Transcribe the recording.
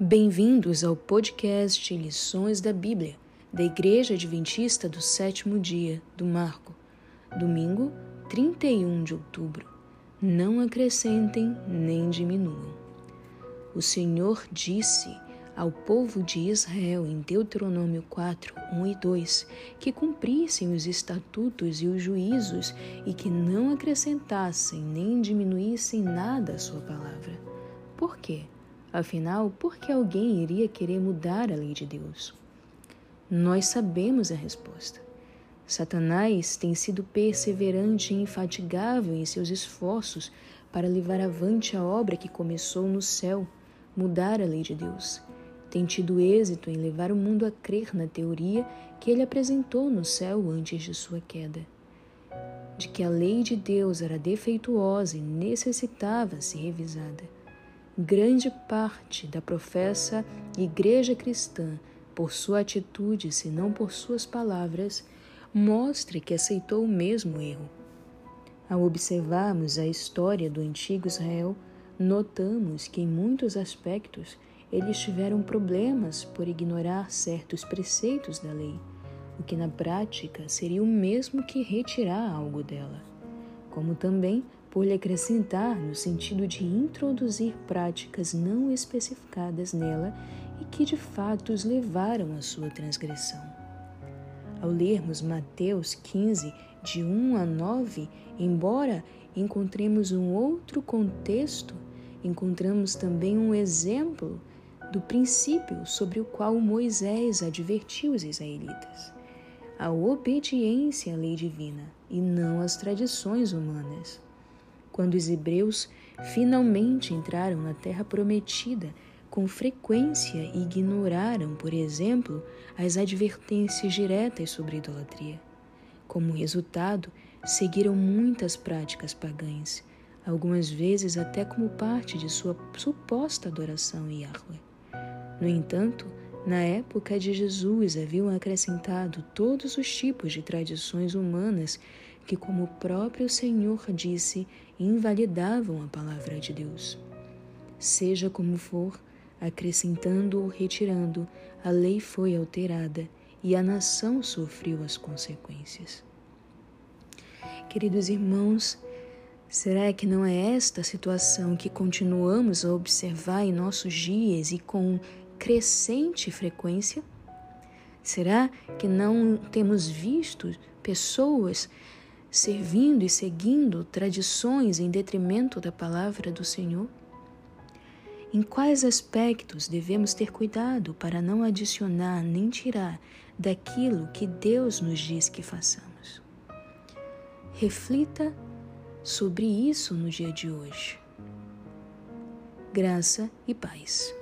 Bem-vindos ao podcast Lições da Bíblia, da Igreja Adventista do Sétimo Dia do Marco, domingo 31 de outubro. Não acrescentem nem diminuam. O Senhor disse ao povo de Israel em Deuteronômio 4, 1 e 2 que cumprissem os estatutos e os juízos e que não acrescentassem nem diminuíssem nada à sua palavra. Por quê? Afinal, por que alguém iria querer mudar a lei de Deus? Nós sabemos a resposta. Satanás tem sido perseverante e infatigável em seus esforços para levar avante a obra que começou no céu, mudar a lei de Deus. Tem tido êxito em levar o mundo a crer na teoria que ele apresentou no céu antes de sua queda. De que a lei de Deus era defeituosa e necessitava ser revisada grande parte da professa Igreja Cristã, por sua atitude, se não por suas palavras, mostra que aceitou o mesmo erro. Ao observarmos a história do antigo Israel, notamos que, em muitos aspectos, eles tiveram problemas por ignorar certos preceitos da lei, o que na prática seria o mesmo que retirar algo dela, como também por lhe acrescentar no sentido de introduzir práticas não especificadas nela e que de fato os levaram à sua transgressão. Ao lermos Mateus 15, de 1 a 9, embora encontremos um outro contexto, encontramos também um exemplo do princípio sobre o qual Moisés advertiu os israelitas: a obediência à lei divina e não às tradições humanas. Quando os hebreus finalmente entraram na terra prometida, com frequência ignoraram, por exemplo, as advertências diretas sobre idolatria. Como resultado, seguiram muitas práticas pagãs, algumas vezes até como parte de sua suposta adoração a Yahweh. No entanto, na época de Jesus haviam acrescentado todos os tipos de tradições humanas que, como o próprio Senhor disse, invalidavam a palavra de Deus. Seja como for, acrescentando ou retirando, a lei foi alterada e a nação sofreu as consequências. Queridos irmãos, será que não é esta situação que continuamos a observar em nossos dias e com crescente frequência? Será que não temos visto pessoas servindo e seguindo tradições em detrimento da palavra do Senhor? Em quais aspectos devemos ter cuidado para não adicionar nem tirar daquilo que Deus nos diz que façamos? Reflita sobre isso no dia de hoje. Graça e paz.